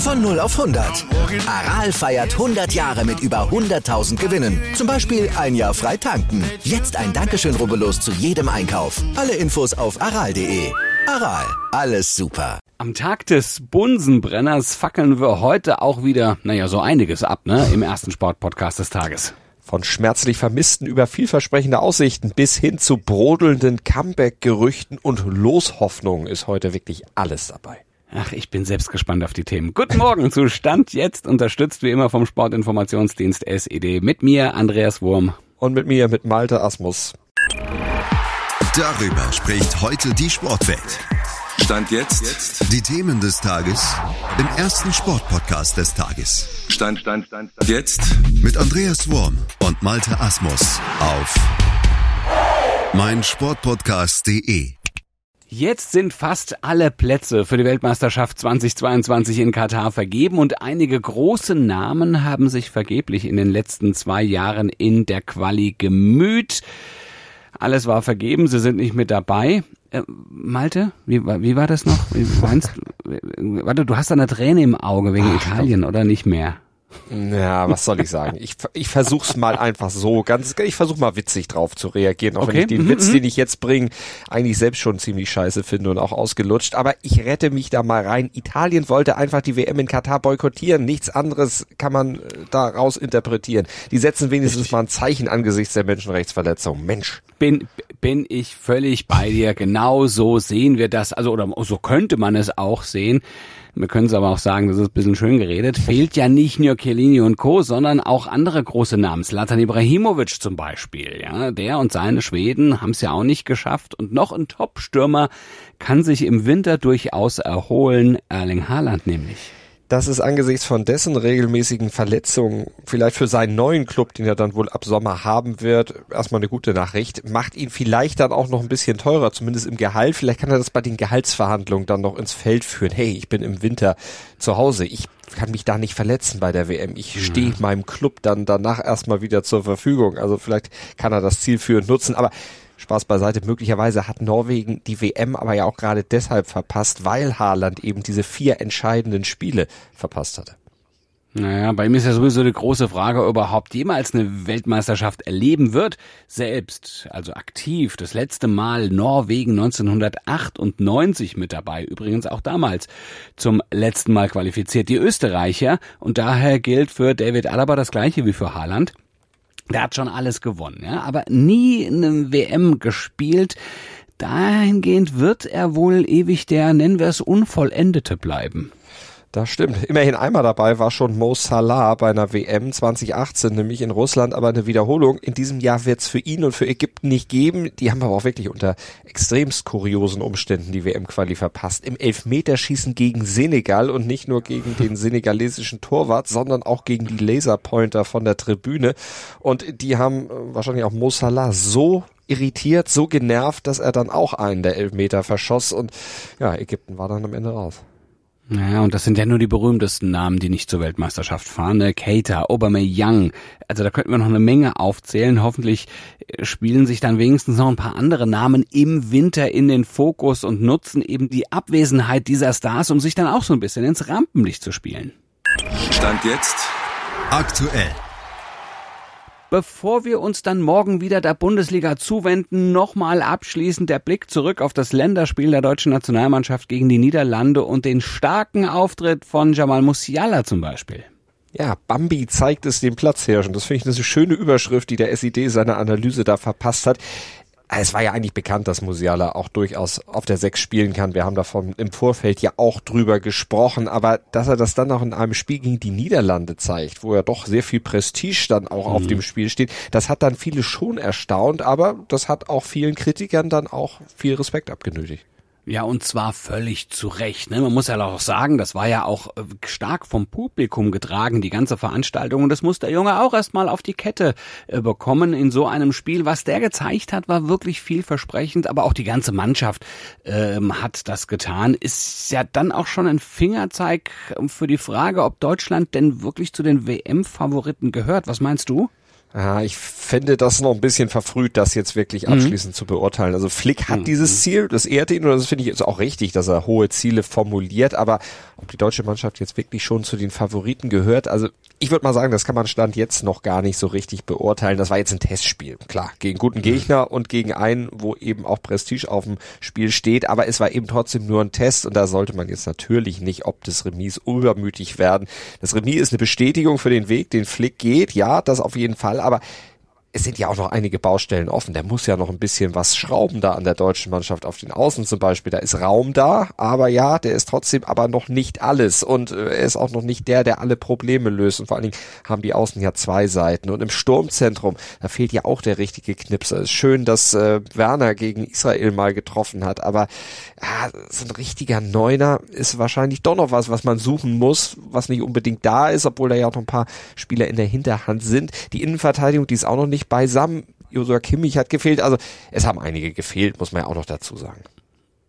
Von 0 auf 100. Aral feiert 100 Jahre mit über 100.000 Gewinnen. Zum Beispiel ein Jahr frei tanken. Jetzt ein Dankeschön, rubbellos zu jedem Einkauf. Alle Infos auf aral.de. Aral, alles super. Am Tag des Bunsenbrenners fackeln wir heute auch wieder, naja, so einiges ab, ne, im ersten Sportpodcast des Tages. Von schmerzlich Vermissten über vielversprechende Aussichten bis hin zu brodelnden Comeback-Gerüchten und Loshoffnungen ist heute wirklich alles dabei. Ach, ich bin selbst gespannt auf die Themen. Guten Morgen zu Stand jetzt, unterstützt wie immer vom Sportinformationsdienst SED. Mit mir, Andreas Wurm. Und mit mir, mit Malte Asmus. Darüber spricht heute die Sportwelt. Stand jetzt. jetzt. Die Themen des Tages im ersten Sportpodcast des Tages. Stand, Stand, Stand, Stand. Jetzt mit Andreas Wurm und Malte Asmus auf meinsportpodcast.de. Jetzt sind fast alle Plätze für die Weltmeisterschaft 2022 in Katar vergeben und einige große Namen haben sich vergeblich in den letzten zwei Jahren in der Quali gemüht. Alles war vergeben, sie sind nicht mit dabei. Äh, Malte, wie, wie war das noch? Wie meinst du? Warte, du hast eine Träne im Auge wegen Ach, Italien, oder nicht mehr? Ja, was soll ich sagen? Ich, ich versuch's mal einfach so, ganz, ich versuch mal witzig drauf zu reagieren, auch okay. wenn ich den mhm, Witz, mhm. den ich jetzt bringe, eigentlich selbst schon ziemlich scheiße finde und auch ausgelutscht. Aber ich rette mich da mal rein. Italien wollte einfach die WM in Katar boykottieren. Nichts anderes kann man äh, daraus interpretieren. Die setzen wenigstens mal ein Zeichen angesichts der Menschenrechtsverletzung. Mensch. Bin, bin ich völlig bei dir. Genau so sehen wir das. Also, oder so könnte man es auch sehen wir können es aber auch sagen, das ist ein bisschen schön geredet, fehlt ja nicht nur Chiellini und Co., sondern auch andere große Namen. Slatan Ibrahimovic zum Beispiel, ja, der und seine Schweden haben es ja auch nicht geschafft. Und noch ein Top-Stürmer kann sich im Winter durchaus erholen, Erling Haaland nämlich dass es angesichts von dessen regelmäßigen Verletzungen vielleicht für seinen neuen Club, den er dann wohl ab Sommer haben wird, erstmal eine gute Nachricht, macht ihn vielleicht dann auch noch ein bisschen teurer, zumindest im Gehalt. Vielleicht kann er das bei den Gehaltsverhandlungen dann noch ins Feld führen. Hey, ich bin im Winter zu Hause. Ich kann mich da nicht verletzen bei der WM. Ich stehe ja. meinem Club dann danach erstmal wieder zur Verfügung. Also vielleicht kann er das zielführend nutzen. Aber Spaß beiseite, möglicherweise hat Norwegen die WM aber ja auch gerade deshalb verpasst, weil Haaland eben diese vier entscheidenden Spiele verpasst hatte. Naja, bei ihm ist ja sowieso die große Frage, ob er überhaupt jemals eine Weltmeisterschaft erleben wird. Selbst, also aktiv, das letzte Mal Norwegen 1998 mit dabei. Übrigens auch damals zum letzten Mal qualifiziert die Österreicher. Und daher gilt für David Alaba das gleiche wie für Haaland. Der hat schon alles gewonnen, ja, aber nie in einem WM gespielt. Dahingehend wird er wohl ewig der, nennen wir es, Unvollendete bleiben. Das stimmt. Immerhin einmal dabei war schon Mo Salah bei einer WM 2018, nämlich in Russland, aber eine Wiederholung. In diesem Jahr wird es für ihn und für Ägypten nicht geben. Die haben aber auch wirklich unter extremst kuriosen Umständen die WM-Quali verpasst. Im Elfmeterschießen gegen Senegal und nicht nur gegen den senegalesischen Torwart, sondern auch gegen die Laserpointer von der Tribüne. Und die haben äh, wahrscheinlich auch Mo Salah so irritiert, so genervt, dass er dann auch einen der Elfmeter verschoss und ja, Ägypten war dann am Ende raus. Naja, und das sind ja nur die berühmtesten Namen, die nicht zur Weltmeisterschaft fahren. Ne? Keita, Aubameyang. Also da könnten wir noch eine Menge aufzählen. Hoffentlich äh, spielen sich dann wenigstens noch ein paar andere Namen im Winter in den Fokus und nutzen eben die Abwesenheit dieser Stars, um sich dann auch so ein bisschen ins Rampenlicht zu spielen. Stand jetzt aktuell. Bevor wir uns dann morgen wieder der Bundesliga zuwenden, nochmal abschließend der Blick zurück auf das Länderspiel der deutschen Nationalmannschaft gegen die Niederlande und den starken Auftritt von Jamal Musiala zum Beispiel. Ja, Bambi zeigt es dem Platzhirschen. Das finde ich eine schöne Überschrift, die der SID seiner Analyse da verpasst hat. Es war ja eigentlich bekannt, dass Musiala auch durchaus auf der Sechs spielen kann. Wir haben davon im Vorfeld ja auch drüber gesprochen, aber dass er das dann auch in einem Spiel gegen die Niederlande zeigt, wo ja doch sehr viel Prestige dann auch mhm. auf dem Spiel steht, das hat dann viele schon erstaunt, aber das hat auch vielen Kritikern dann auch viel Respekt abgenötigt. Ja, und zwar völlig zu Recht. Ne? Man muss ja auch sagen, das war ja auch äh, stark vom Publikum getragen, die ganze Veranstaltung. Und das muss der Junge auch erstmal auf die Kette äh, bekommen in so einem Spiel. Was der gezeigt hat, war wirklich vielversprechend, aber auch die ganze Mannschaft ähm, hat das getan. Ist ja dann auch schon ein Fingerzeig ähm, für die Frage, ob Deutschland denn wirklich zu den WM-Favoriten gehört. Was meinst du? Ja, ich finde das noch ein bisschen verfrüht, das jetzt wirklich mhm. abschließend mhm. zu beurteilen. Also Flick hat mhm. dieses Ziel, das ehrt ihn und das finde ich jetzt auch richtig, dass er hohe Ziele formuliert, aber ob die deutsche Mannschaft jetzt wirklich schon zu den Favoriten gehört, also ich würde mal sagen, das kann man Stand jetzt noch gar nicht so richtig beurteilen. Das war jetzt ein Testspiel, klar, gegen guten mhm. Gegner und gegen einen, wo eben auch Prestige auf dem Spiel steht, aber es war eben trotzdem nur ein Test und da sollte man jetzt natürlich nicht ob des Remis übermütig werden. Das Remis ist eine Bestätigung für den Weg, den Flick geht, ja, das auf jeden Fall, aber es sind ja auch noch einige Baustellen offen. Der muss ja noch ein bisschen was schrauben da an der deutschen Mannschaft auf den Außen zum Beispiel. Da ist Raum da, aber ja, der ist trotzdem aber noch nicht alles und äh, er ist auch noch nicht der, der alle Probleme löst. Und vor allen Dingen haben die Außen ja zwei Seiten. Und im Sturmzentrum, da fehlt ja auch der richtige Knipser. Es ist schön, dass äh, Werner gegen Israel mal getroffen hat, aber ja, so ein richtiger Neuner ist wahrscheinlich doch noch was, was man suchen muss, was nicht unbedingt da ist, obwohl da ja auch noch ein paar Spieler in der Hinterhand sind. Die Innenverteidigung, die ist auch noch nicht beisammen. Josua Kimmich hat gefehlt. Also es haben einige gefehlt, muss man ja auch noch dazu sagen.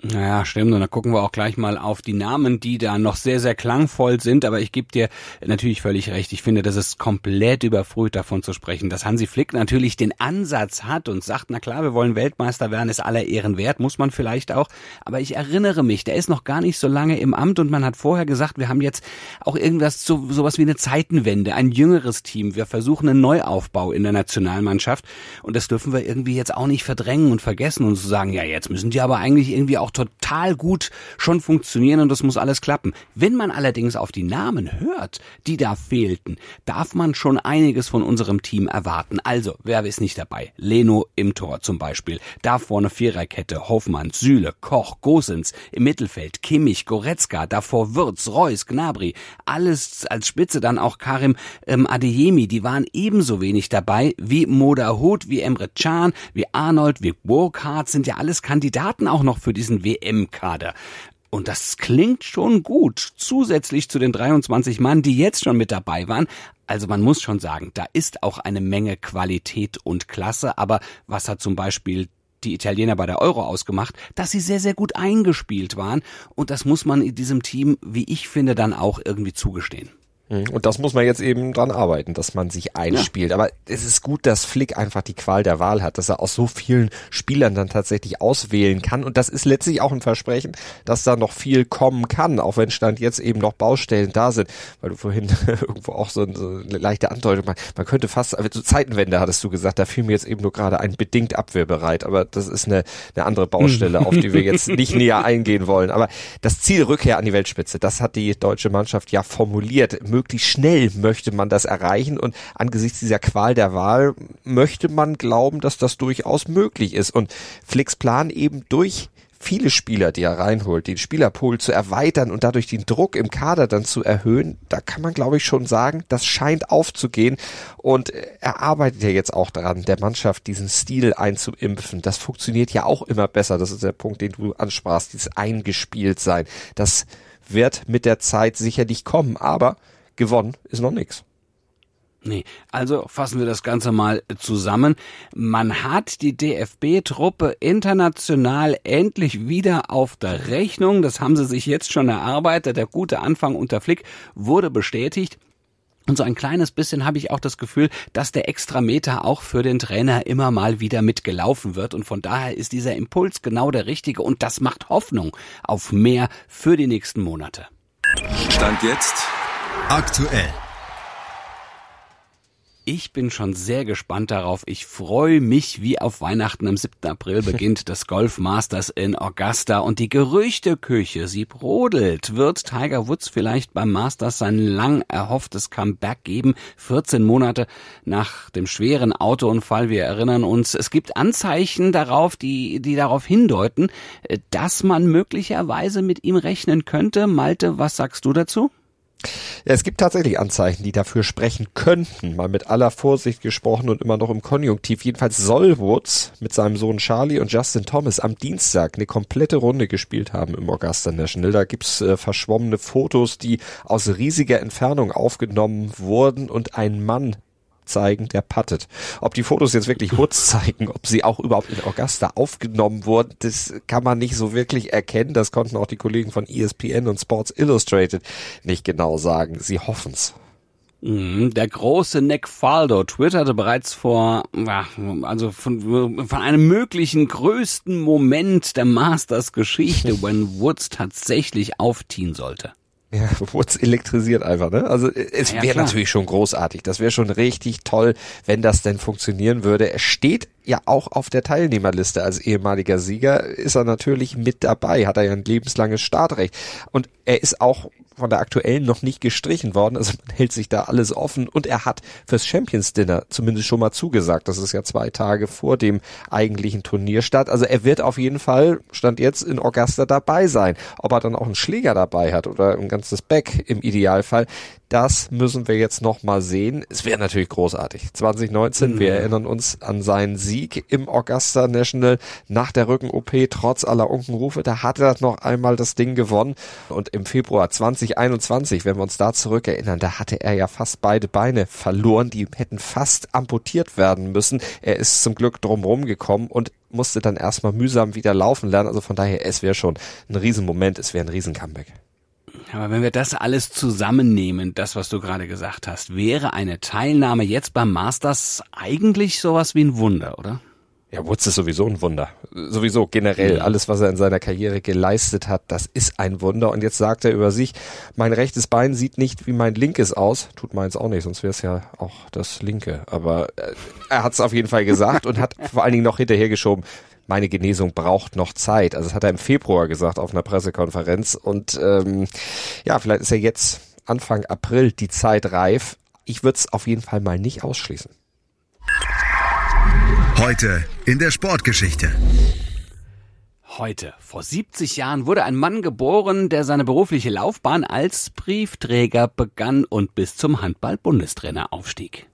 Naja, stimmt. Und da gucken wir auch gleich mal auf die Namen, die da noch sehr, sehr klangvoll sind. Aber ich gebe dir natürlich völlig recht. Ich finde, das ist komplett überfrüht davon zu sprechen, dass Hansi Flick natürlich den Ansatz hat und sagt, na klar, wir wollen Weltmeister werden, ist aller Ehren wert, muss man vielleicht auch. Aber ich erinnere mich, der ist noch gar nicht so lange im Amt und man hat vorher gesagt, wir haben jetzt auch irgendwas, so, sowas wie eine Zeitenwende, ein jüngeres Team. Wir versuchen einen Neuaufbau in der Nationalmannschaft und das dürfen wir irgendwie jetzt auch nicht verdrängen und vergessen und zu sagen, ja, jetzt müssen die aber eigentlich irgendwie auch auch total gut schon funktionieren und das muss alles klappen. Wenn man allerdings auf die Namen hört, die da fehlten, darf man schon einiges von unserem Team erwarten. Also, wer ist nicht dabei? Leno im Tor zum Beispiel. Da vorne Viererkette, Hoffmann, Süle, Koch, Gosens. Im Mittelfeld Kimmich, Goretzka, davor Würz, Reus, Gnabry. Alles als Spitze dann auch Karim ähm, Adeyemi. Die waren ebenso wenig dabei wie Moda Hut, wie Emre Can, wie Arnold, wie Burkhardt sind ja alles Kandidaten auch noch für diesen WM-Kader. Und das klingt schon gut, zusätzlich zu den 23 Mann, die jetzt schon mit dabei waren. Also man muss schon sagen, da ist auch eine Menge Qualität und Klasse. Aber was hat zum Beispiel die Italiener bei der Euro ausgemacht, dass sie sehr, sehr gut eingespielt waren. Und das muss man in diesem Team, wie ich finde, dann auch irgendwie zugestehen. Mhm. Und das muss man jetzt eben dran arbeiten, dass man sich einspielt. Ja. Aber es ist gut, dass Flick einfach die Qual der Wahl hat, dass er aus so vielen Spielern dann tatsächlich auswählen kann. Und das ist letztlich auch ein Versprechen, dass da noch viel kommen kann, auch wenn Stand jetzt eben noch Baustellen da sind. Weil du vorhin irgendwo auch so, eine leichte Andeutung, man, man könnte fast, also Zeitenwende hattest du gesagt, da fiel mir jetzt eben nur gerade ein bedingt abwehrbereit. Aber das ist eine, eine andere Baustelle, auf die wir jetzt nicht näher eingehen wollen. Aber das Ziel Rückkehr an die Weltspitze, das hat die deutsche Mannschaft ja formuliert möglichst schnell möchte man das erreichen und angesichts dieser Qual der Wahl möchte man glauben, dass das durchaus möglich ist und Flicks Plan eben durch viele Spieler, die er reinholt, den Spielerpool zu erweitern und dadurch den Druck im Kader dann zu erhöhen, da kann man glaube ich schon sagen, das scheint aufzugehen und er arbeitet ja jetzt auch daran, der Mannschaft diesen Stil einzuimpfen. Das funktioniert ja auch immer besser. Das ist der Punkt, den du ansprachst, dieses eingespielt sein. Das wird mit der Zeit sicherlich kommen, aber gewonnen ist noch nichts. Nee, also fassen wir das Ganze mal zusammen. Man hat die DFB-Truppe international endlich wieder auf der Rechnung. Das haben sie sich jetzt schon erarbeitet. Der gute Anfang unter Flick wurde bestätigt. Und so ein kleines bisschen habe ich auch das Gefühl, dass der Extrameter auch für den Trainer immer mal wieder mitgelaufen wird. Und von daher ist dieser Impuls genau der richtige. Und das macht Hoffnung auf mehr für die nächsten Monate. Stand jetzt Aktuell. Ich bin schon sehr gespannt darauf. Ich freue mich, wie auf Weihnachten am 7. April beginnt das Golf Masters in Augusta und die Gerüchteküche, sie brodelt. Wird Tiger Woods vielleicht beim Masters sein lang erhofftes Comeback geben? 14 Monate nach dem schweren Autounfall. Wir erinnern uns, es gibt Anzeichen darauf, die, die darauf hindeuten, dass man möglicherweise mit ihm rechnen könnte. Malte, was sagst du dazu? Ja, es gibt tatsächlich Anzeichen, die dafür sprechen könnten, mal mit aller Vorsicht gesprochen und immer noch im Konjunktiv. Jedenfalls soll Woods mit seinem Sohn Charlie und Justin Thomas am Dienstag eine komplette Runde gespielt haben im Augusta National. Da gibt's äh, verschwommene Fotos, die aus riesiger Entfernung aufgenommen wurden und ein Mann zeigen, der puttet. Ob die Fotos jetzt wirklich Woods zeigen, ob sie auch überhaupt in Augusta aufgenommen wurden, das kann man nicht so wirklich erkennen. Das konnten auch die Kollegen von ESPN und Sports Illustrated nicht genau sagen. Sie hoffen's. Mhm, der große Nick Faldo twitterte bereits vor, also von, von einem möglichen größten Moment der Masters Geschichte, wenn Woods tatsächlich aufziehen sollte. Ja, Woods elektrisiert einfach, ne? Also es ja, wäre natürlich schon großartig. Das wäre schon richtig toll, wenn das denn funktionieren würde. Er steht ja auch auf der Teilnehmerliste als ehemaliger Sieger, ist er natürlich mit dabei, hat er ja ein lebenslanges Startrecht. Und er ist auch von der aktuellen noch nicht gestrichen worden. Also man hält sich da alles offen und er hat fürs Champions Dinner zumindest schon mal zugesagt. Das ist ja zwei Tage vor dem eigentlichen Turnier statt. Also er wird auf jeden Fall, stand jetzt in Augusta dabei sein. Ob er dann auch einen Schläger dabei hat oder ein ganzes Back im Idealfall, das müssen wir jetzt noch mal sehen. Es wäre natürlich großartig. 2019, mhm. wir erinnern uns an seinen Sieg im Augusta National nach der Rücken-OP, trotz aller Unkenrufe. Da hat er noch einmal das Ding gewonnen. Und im Februar 2021, wenn wir uns da zurückerinnern, da hatte er ja fast beide Beine verloren. Die hätten fast amputiert werden müssen. Er ist zum Glück drumherum gekommen und musste dann erstmal mühsam wieder laufen lernen. Also von daher, es wäre schon ein Riesenmoment, es wäre ein Riesen-Comeback. Aber wenn wir das alles zusammennehmen, das, was du gerade gesagt hast, wäre eine Teilnahme jetzt beim Masters eigentlich sowas wie ein Wunder, oder? Ja, Woods ist sowieso ein Wunder. Sowieso generell alles, was er in seiner Karriere geleistet hat, das ist ein Wunder. Und jetzt sagt er über sich, mein rechtes Bein sieht nicht wie mein linkes aus. Tut meins auch nicht, sonst wäre es ja auch das linke. Aber äh, er hat es auf jeden Fall gesagt und hat vor allen Dingen noch hinterhergeschoben, meine Genesung braucht noch Zeit. Also das hat er im Februar gesagt auf einer Pressekonferenz. Und ähm, ja, vielleicht ist ja jetzt Anfang April die Zeit reif. Ich würde es auf jeden Fall mal nicht ausschließen. Heute in der Sportgeschichte. Heute, vor 70 Jahren, wurde ein Mann geboren, der seine berufliche Laufbahn als Briefträger begann und bis zum Handball-Bundestrainer aufstieg.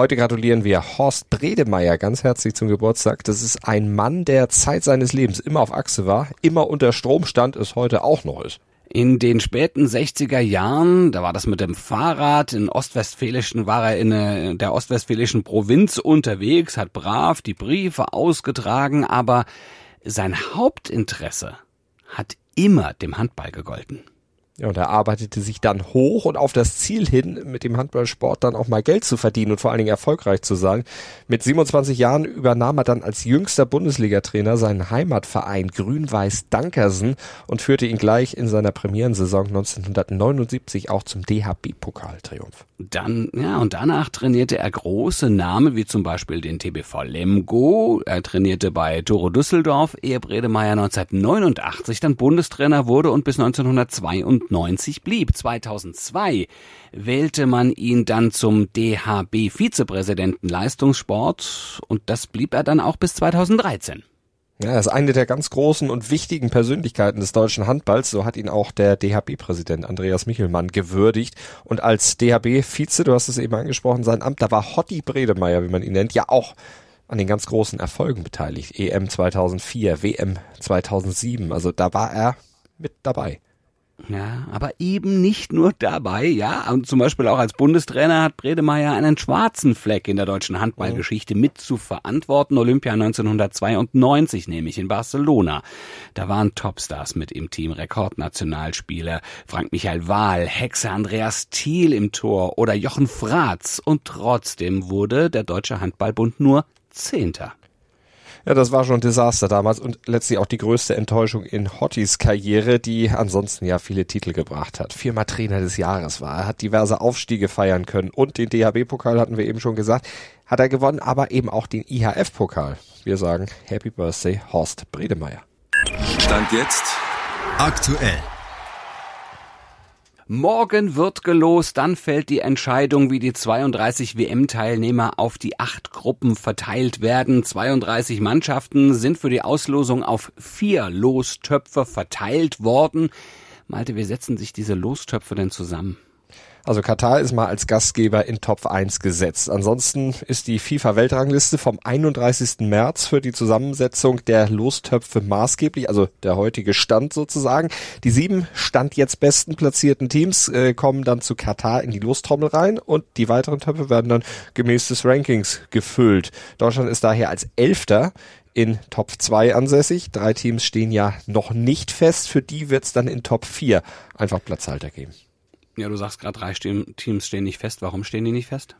Heute gratulieren wir Horst Bredemeier ganz herzlich zum Geburtstag. Das ist ein Mann, der Zeit seines Lebens immer auf Achse war, immer unter Strom stand, es heute auch noch ist. In den späten 60er Jahren, da war das mit dem Fahrrad, in ostwestfälischen war er in der ostwestfälischen Provinz unterwegs, hat brav die Briefe ausgetragen, aber sein Hauptinteresse hat immer dem Handball gegolten. Ja, und er arbeitete sich dann hoch und auf das Ziel hin, mit dem Handballsport dann auch mal Geld zu verdienen und vor allen Dingen erfolgreich zu sein. Mit 27 Jahren übernahm er dann als jüngster Bundesliga-Trainer seinen Heimatverein Grün-Weiß Dankersen und führte ihn gleich in seiner Premierensaison 1979 auch zum DHB-Pokaltriumph. Dann, ja, und danach trainierte er große Namen, wie zum Beispiel den TBV Lemgo. Er trainierte bei Toro Düsseldorf, ehe Bredemeier 1989 dann Bundestrainer wurde und bis 1992 blieb. 2002 wählte man ihn dann zum DHB-Vizepräsidenten Leistungssport und das blieb er dann auch bis 2013. Ja, er ist eine der ganz großen und wichtigen Persönlichkeiten des deutschen Handballs. So hat ihn auch der DHB-Präsident Andreas Michelmann gewürdigt. Und als DHB-Vize, du hast es eben angesprochen, sein Amt, da war Hotti Bredemeier, wie man ihn nennt, ja auch an den ganz großen Erfolgen beteiligt. EM 2004, WM 2007. Also da war er mit dabei. Ja, aber eben nicht nur dabei, ja. Und zum Beispiel auch als Bundestrainer hat Bredemeier einen schwarzen Fleck in der deutschen Handballgeschichte oh. mit zu verantworten. Olympia 1992, nämlich in Barcelona. Da waren Topstars mit im Team, Rekordnationalspieler, Frank Michael Wahl, Hexe Andreas Thiel im Tor oder Jochen Fratz. Und trotzdem wurde der Deutsche Handballbund nur Zehnter. Ja, das war schon ein Desaster damals und letztlich auch die größte Enttäuschung in Hottys Karriere, die ansonsten ja viele Titel gebracht hat. Viermal Trainer des Jahres war. Er hat diverse Aufstiege feiern können und den DHB-Pokal hatten wir eben schon gesagt, hat er gewonnen, aber eben auch den IHF-Pokal. Wir sagen Happy Birthday Horst Bredemeier. Stand jetzt aktuell. Morgen wird gelost, dann fällt die Entscheidung, wie die 32 WM-Teilnehmer auf die acht Gruppen verteilt werden. 32 Mannschaften sind für die Auslosung auf vier Lostöpfe verteilt worden. Malte, wie setzen sich diese Lostöpfe denn zusammen? Also Katar ist mal als Gastgeber in Top 1 gesetzt. Ansonsten ist die FIFA-Weltrangliste vom 31. März für die Zusammensetzung der Lostöpfe maßgeblich, also der heutige Stand sozusagen. Die sieben Stand jetzt besten platzierten Teams äh, kommen dann zu Katar in die Lostrommel rein und die weiteren Töpfe werden dann gemäß des Rankings gefüllt. Deutschland ist daher als Elfter in Top 2 ansässig. Drei Teams stehen ja noch nicht fest. Für die wird es dann in Top 4 einfach Platzhalter geben. Ja, du sagst gerade, drei Teams stehen nicht fest. Warum stehen die nicht fest?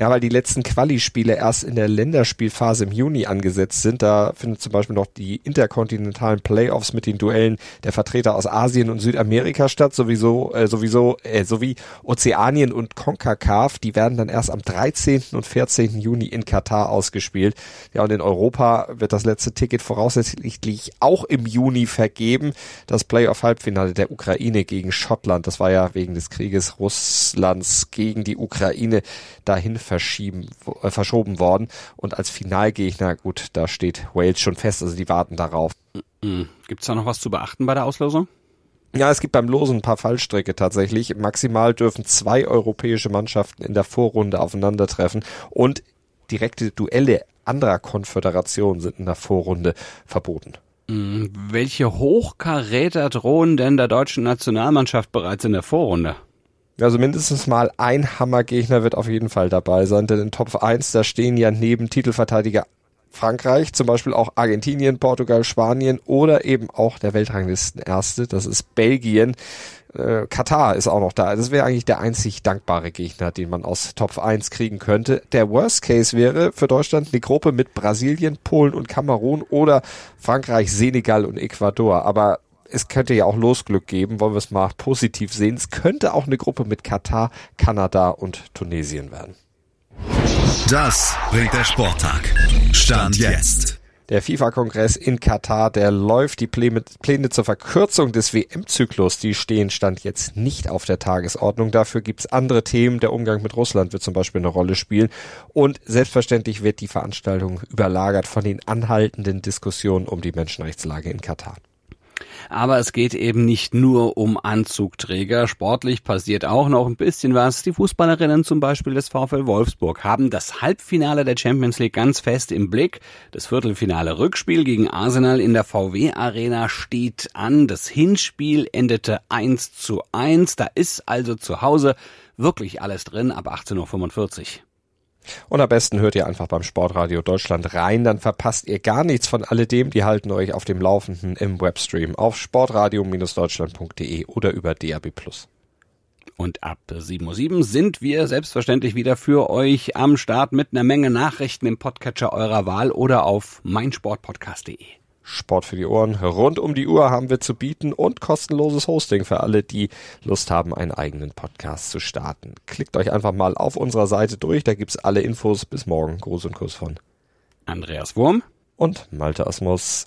Ja, weil die letzten Quali-Spiele erst in der Länderspielphase im Juni angesetzt sind. Da findet zum Beispiel noch die interkontinentalen Playoffs mit den Duellen der Vertreter aus Asien und Südamerika statt, sowieso, äh, sowieso, äh, sowie Ozeanien und CONCACAF. Die werden dann erst am 13. und 14. Juni in Katar ausgespielt. Ja, und in Europa wird das letzte Ticket voraussichtlich auch im Juni vergeben. Das Playoff-Halbfinale der Ukraine gegen Schottland. Das war ja wegen des Krieges Russlands gegen die Ukraine dahin verschieben, äh, verschoben worden. Und als Finalgegner, gut, da steht Wales schon fest, also die warten darauf. Gibt es da noch was zu beachten bei der Auslosung? Ja, es gibt beim Losen ein paar Fallstrecke tatsächlich. Maximal dürfen zwei europäische Mannschaften in der Vorrunde aufeinandertreffen und direkte Duelle anderer Konföderationen sind in der Vorrunde verboten. Hm, welche Hochkaräter drohen denn der deutschen Nationalmannschaft bereits in der Vorrunde? Also mindestens mal ein Hammergegner wird auf jeden Fall dabei sein, denn in Top 1, da stehen ja neben Titelverteidiger Frankreich, zum Beispiel auch Argentinien, Portugal, Spanien oder eben auch der Weltranglistenerste, das ist Belgien. Äh, Katar ist auch noch da. Das wäre eigentlich der einzig dankbare Gegner, den man aus Top 1 kriegen könnte. Der Worst Case wäre für Deutschland eine Gruppe mit Brasilien, Polen und Kamerun oder Frankreich, Senegal und Ecuador. Aber es könnte ja auch Losglück geben, wollen wir es mal positiv sehen. Es könnte auch eine Gruppe mit Katar, Kanada und Tunesien werden. Das bringt der Sporttag. Stand jetzt. Der FIFA-Kongress in Katar, der läuft. Die Pläne, Pläne zur Verkürzung des WM-Zyklus, die stehen Stand jetzt nicht auf der Tagesordnung. Dafür gibt's andere Themen. Der Umgang mit Russland wird zum Beispiel eine Rolle spielen. Und selbstverständlich wird die Veranstaltung überlagert von den anhaltenden Diskussionen um die Menschenrechtslage in Katar. Aber es geht eben nicht nur um Anzugträger. Sportlich passiert auch noch ein bisschen was. Die Fußballerinnen zum Beispiel des VfL Wolfsburg haben das Halbfinale der Champions League ganz fest im Blick. Das Viertelfinale Rückspiel gegen Arsenal in der VW Arena steht an. Das Hinspiel endete 1 zu 1. Da ist also zu Hause wirklich alles drin ab 18.45 Uhr. Und am besten hört ihr einfach beim Sportradio Deutschland rein, dann verpasst ihr gar nichts von alledem. Die halten euch auf dem Laufenden im Webstream auf sportradio-deutschland.de oder über DAB+. Und ab 7.07 Uhr sind wir selbstverständlich wieder für euch am Start mit einer Menge Nachrichten im Podcatcher eurer Wahl oder auf meinsportpodcast.de. Sport für die Ohren rund um die Uhr haben wir zu bieten und kostenloses Hosting für alle, die Lust haben, einen eigenen Podcast zu starten. Klickt euch einfach mal auf unserer Seite durch, da gibt's alle Infos. Bis morgen. Gruß und Kuss von Andreas Wurm und Malte Asmus.